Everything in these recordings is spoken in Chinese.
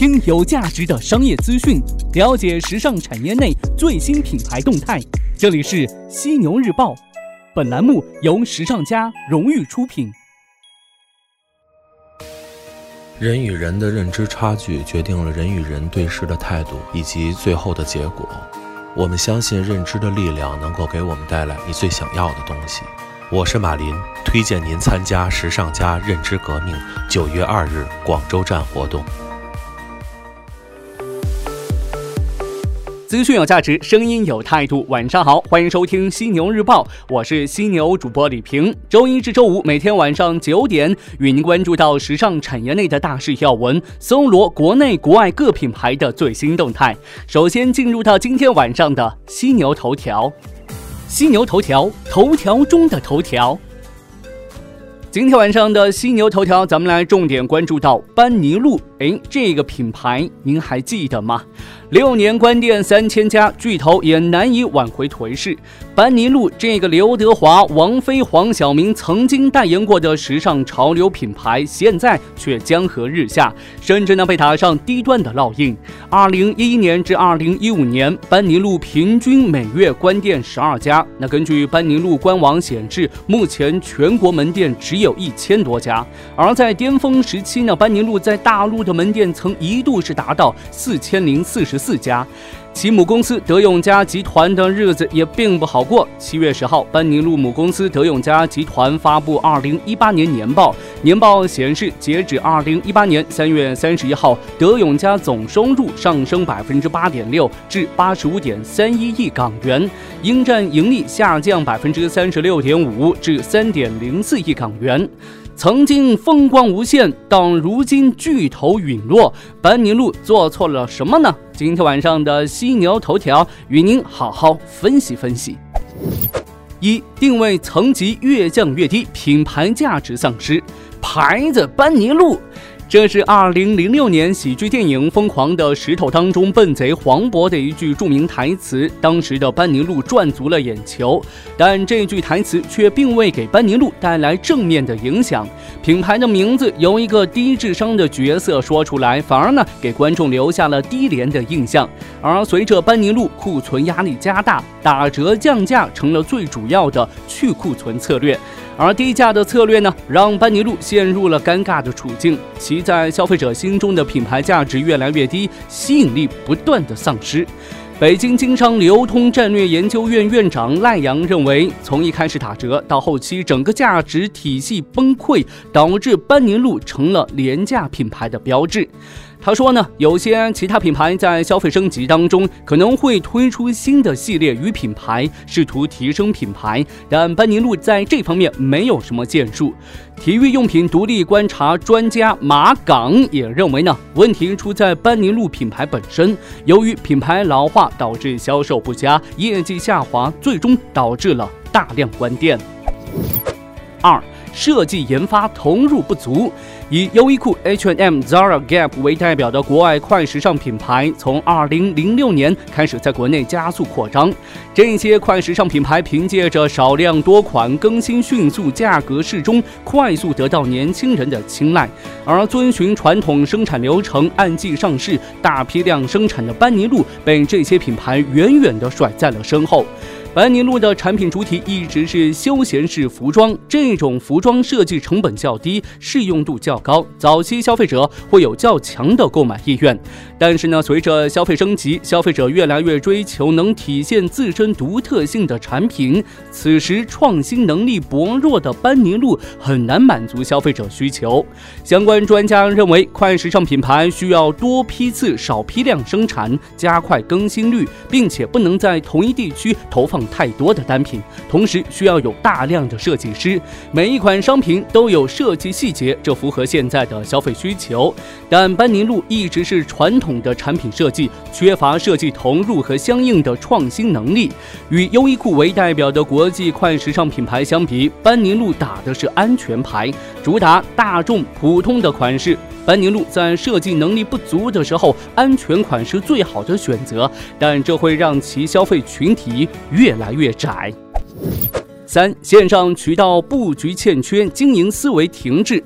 听有价值的商业资讯，了解时尚产业内最新品牌动态。这里是犀牛日报，本栏目由时尚家荣誉出品。人与人的认知差距，决定了人与人对事的态度以及最后的结果。我们相信认知的力量能够给我们带来你最想要的东西。我是马林，推荐您参加时尚家认知革命九月二日广州站活动。资讯有价值，声音有态度。晚上好，欢迎收听犀牛日报，我是犀牛主播李平。周一至周五每天晚上九点，与您关注到时尚产业内的大事要闻，搜罗国内国外各品牌的最新动态。首先进入到今天晚上的犀牛头条。犀牛头条，头条中的头条。今天晚上的犀牛头条，咱们来重点关注到班尼路。哎，这个品牌您还记得吗？六年关店三千家，巨头也难以挽回颓势。班尼路这个刘德华、王菲、黄晓明曾经代言过的时尚潮流品牌，现在却江河日下，甚至呢被打上低端的烙印。二零一一年至二零一五年，班尼路平均每月关店十二家。那根据班尼路官网显示，目前全国门店只有一千多家。而在巅峰时期呢，班尼路在大陆的门店曾一度是达到四千零四十四家。其母公司德永家集团的日子也并不好过。七月十号，班尼路母公司德永家集团发布二零一八年年报，年报显示，截止二零一八年三月三十一号，德永家总收入上升百分之八点六，至八十五点三一亿港元，应占盈利下降百分之三十六点五，至三点零四亿港元。曾经风光无限，到如今巨头陨落，班尼路做错了什么呢？今天晚上的犀牛头条与您好好分析分析。一定位层级越降越低，品牌价值丧失，牌子班尼路。这是二零零六年喜剧电影《疯狂的石头》当中笨贼黄渤的一句著名台词，当时的班尼路赚足了眼球，但这句台词却并未给班尼路带来正面的影响。品牌的名字由一个低智商的角色说出来，反而呢给观众留下了低廉的印象。而随着班尼路库存压力加大，打折降价成了最主要的去库存策略。而低价的策略呢，让班尼路陷入了尴尬的处境。其在消费者心中的品牌价值越来越低，吸引力不断的丧失。北京经商流通战略研究院院长赖阳认为，从一开始打折到后期整个价值体系崩溃，导致班尼路成了廉价品牌的标志。他说呢，有些其他品牌在消费升级当中可能会推出新的系列与品牌，试图提升品牌，但班尼路在这方面没有什么建树。体育用品独立观察专家马岗也认为呢，问题出在班尼路品牌本身，由于品牌老化导致销售不佳，业绩下滑，最终导致了大量关店。二。设计研发投入不足，以优衣库、H&M、Zara、Gap 为代表的国外快时尚品牌，从2006年开始在国内加速扩张。这些快时尚品牌凭借着少量多款、更新迅速、价格适中，快速得到年轻人的青睐。而遵循传统生产流程、按季上市、大批量生产的班尼路，被这些品牌远远地甩在了身后。班尼路的产品主体一直是休闲式服装，这种服装设计成本较低，适用度较高，早期消费者会有较强的购买意愿。但是呢，随着消费升级，消费者越来越追求能体现自身独特性的产品，此时创新能力薄弱的班尼路很难满足消费者需求。相关专家认为，快时尚品牌需要多批次、少批量生产，加快更新率，并且不能在同一地区投放。太多的单品，同时需要有大量的设计师，每一款商品都有设计细节，这符合现在的消费需求。但班尼路一直是传统的产品设计，缺乏设计投入和相应的创新能力。与优衣库为代表的国际快时尚品牌相比，班尼路打的是安全牌，主打大众普通的款式。班尼路在设计能力不足的时候，安全款是最好的选择，但这会让其消费群体越越来越窄。三线上渠道布局欠缺，经营思维停滞。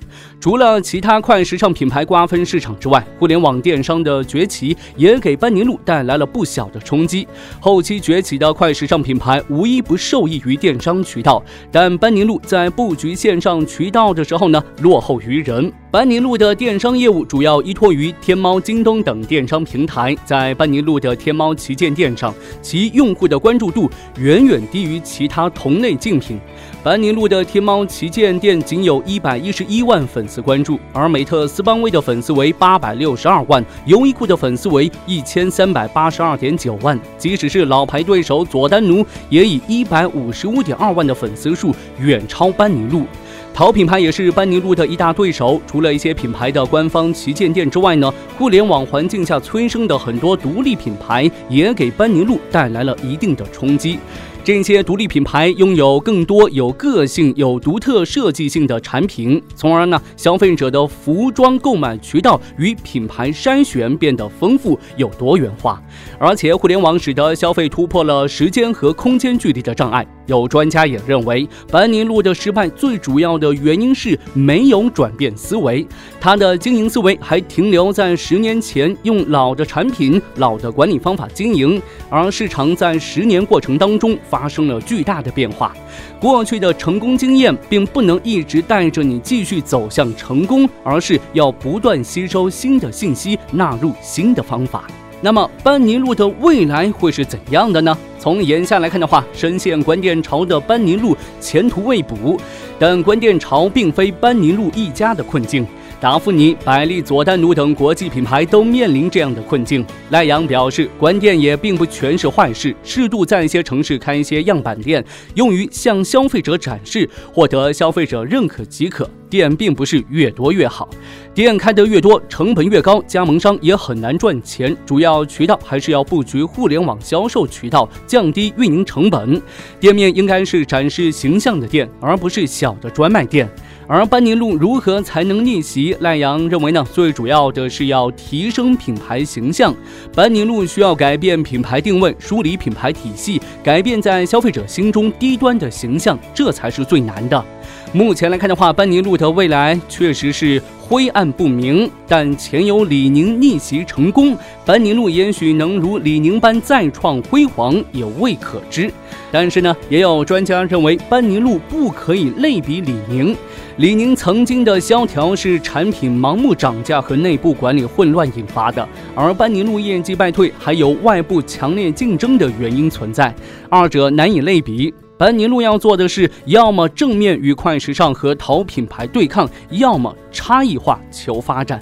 除了其他快时尚品牌瓜分市场之外，互联网电商的崛起也给班尼路带来了不小的冲击。后期崛起的快时尚品牌无一不受益于电商渠道，但班尼路在布局线上渠道的时候呢，落后于人。班尼路的电商业务主要依托于天猫、京东等电商平台，在班尼路的天猫旗舰店上，其用户的关注度远远低于其他同类竞品。班尼路的天猫旗舰店仅有一百一十一万粉丝关注，而美特斯邦威的粉丝为八百六十二万，优衣库的粉丝为一千三百八十二点九万。即使是老牌对手佐丹奴，也以一百五十五点二万的粉丝数远超班尼路。淘品牌也是班尼路的一大对手。除了一些品牌的官方旗舰店之外呢，互联网环境下催生的很多独立品牌也给班尼路带来了一定的冲击。这些独立品牌拥有更多有个性、有独特设计性的产品，从而呢，消费者的服装购买渠道与品牌筛选变得丰富有多元化。而且，互联网使得消费突破了时间和空间距离的障碍。有专家也认为，班尼路的失败最主要的原因是没有转变思维，他的经营思维还停留在十年前，用老的产品、老的管理方法经营，而市场在十年过程当中。发生了巨大的变化，过去的成功经验并不能一直带着你继续走向成功，而是要不断吸收新的信息，纳入新的方法。那么，班尼路的未来会是怎样的呢？从眼下来看的话，深陷关店潮的班尼路前途未卜，但关店潮并非班尼路一家的困境。达芙妮、百丽、佐丹奴等国际品牌都面临这样的困境。赖阳表示，关店也并不全是坏事，适度在一些城市开一些样板店，用于向消费者展示，获得消费者认可即可。店并不是越多越好，店开得越多，成本越高，加盟商也很难赚钱。主要渠道还是要布局互联网销售渠道，降低运营成本。店面应该是展示形象的店，而不是小的专卖店。而班尼路如何才能逆袭？赖阳认为呢，最主要的是要提升品牌形象。班尼路需要改变品牌定位，梳理品牌体系，改变在消费者心中低端的形象，这才是最难的。目前来看的话，班尼路的未来确实是灰暗不明，但前有李宁逆袭成功，班尼路也许能如李宁般再创辉煌，也未可知。但是呢，也有专家认为，班尼路不可以类比李宁。李宁曾经的萧条是产品盲目涨价和内部管理混乱引发的，而班尼路业绩败退还有外部强烈竞争的原因存在，二者难以类比。班尼路要做的是，要么正面与快时尚和淘品牌对抗，要么差异化求发展。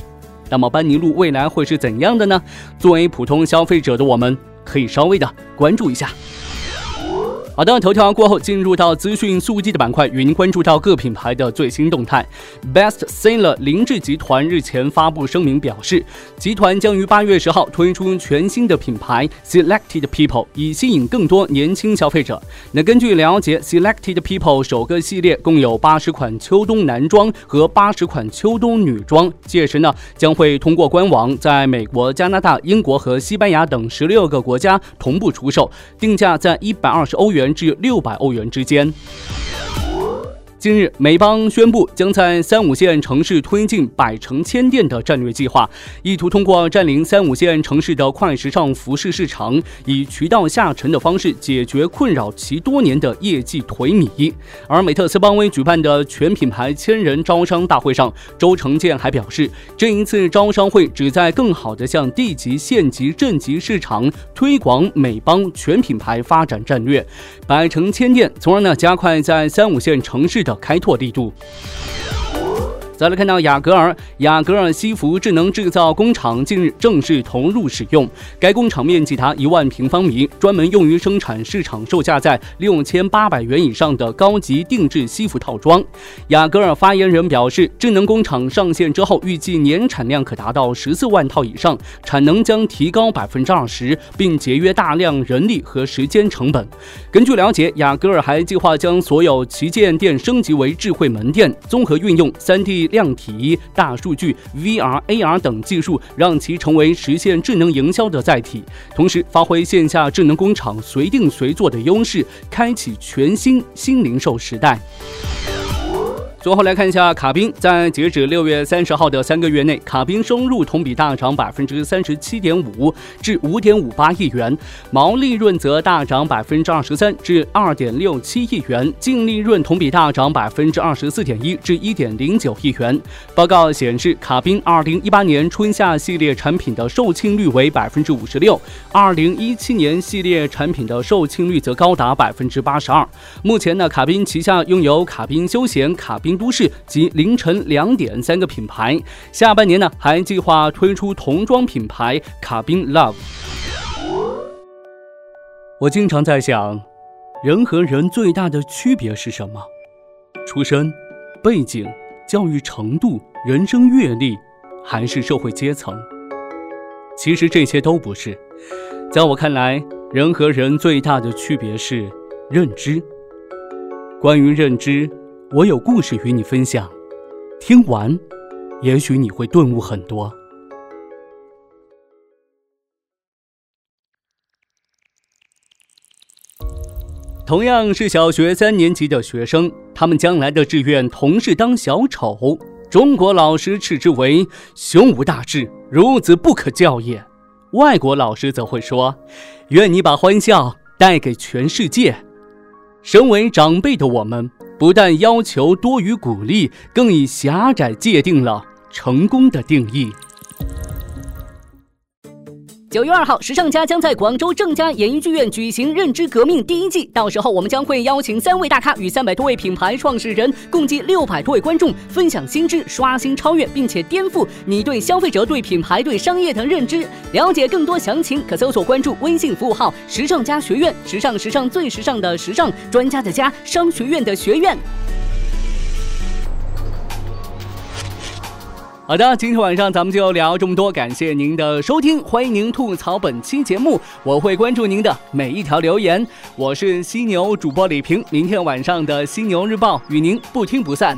那么班尼路未来会是怎样的呢？作为普通消费者的我们，可以稍微的关注一下。好的，头条过后进入到资讯速递的板块，与您关注到各品牌的最新动态。Best Seller 凌志集团日前发布声明表示，集团将于八月十号推出全新的品牌 Selected People，以吸引更多年轻消费者。那根据了解，Selected People 首个系列共有八十款秋冬男装和八十款秋冬女装，届时呢将会通过官网在美国、加拿大、英国和西班牙等十六个国家同步出售，定价在一百二十欧元。至六百欧元之间。近日，美邦宣布将在三五线城市推进百城千店的战略计划，意图通过占领三五线城市的快时尚服饰市场，以渠道下沉的方式解决困扰其多年的业绩颓靡。而美特斯邦威举办的全品牌千人招商大会上，周成建还表示，这一次招商会旨在更好地向地级、县级、镇级市场推广美邦全品牌发展战略，百城千店，从而呢加快在三五线城市的。开拓力度。再来看到雅戈尔，雅戈尔西服智能制造工厂近日正式投入使用。该工厂面积达一万平方米，专门用于生产市场售价在六千八百元以上的高级定制西服套装。雅戈尔发言人表示，智能工厂上线之后，预计年产量可达到十四万套以上，产能将提高百分之二十，并节约大量人力和时间成本。根据了解，雅戈尔还计划将所有旗舰店升级为智慧门店，综合运用三 D。量体、大数据、VR、AR 等技术，让其成为实现智能营销的载体，同时发挥线下智能工厂随定随做的优势，开启全新新零售时代。最后来看一下卡宾，在截止六月三十号的三个月内，卡宾收入同比大涨百分之三十七点五，至五点五八亿元，毛利润则大涨百分之二十三，至二点六七亿元，净利润同比大涨百分之二十四点一，至一点零九亿元。报告显示，卡宾二零一八年春夏系列产品的售罄率为百分之五十六，二零一七年系列产品的售罄率则高达百分之八十二。目前呢，卡宾旗下拥有卡宾休闲、卡宾。都市及凌晨两点三个品牌，下半年呢还计划推出童装品牌卡宾 Love。我经常在想，人和人最大的区别是什么？出身、背景、教育程度、人生阅历，还是社会阶层？其实这些都不是，在我看来，人和人最大的区别是认知。关于认知。我有故事与你分享，听完，也许你会顿悟很多。同样是小学三年级的学生，他们将来的志愿同是当小丑。中国老师斥之为胸无大志，孺子不可教也。外国老师则会说：“愿你把欢笑带给全世界。”身为长辈的我们。不但要求多于鼓励，更以狭窄界定了成功的定义。九月二号，时尚家将在广州正佳演艺剧院举行《认知革命》第一季，到时候我们将会邀请三位大咖与三百多位品牌创始人，共计六百多位观众分享新知，刷新、超越，并且颠覆你对消费者、对品牌、对商业的认知。了解更多详情，可搜索关注微信服务号“时尚家学院”，时尚时尚最时尚的时尚专家的家，商学院的学院。好的，今天晚上咱们就聊这么多，感谢您的收听，欢迎您吐槽本期节目，我会关注您的每一条留言。我是犀牛主播李平，明天晚上的犀牛日报与您不听不散。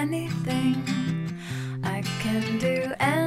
anything. I can do anything.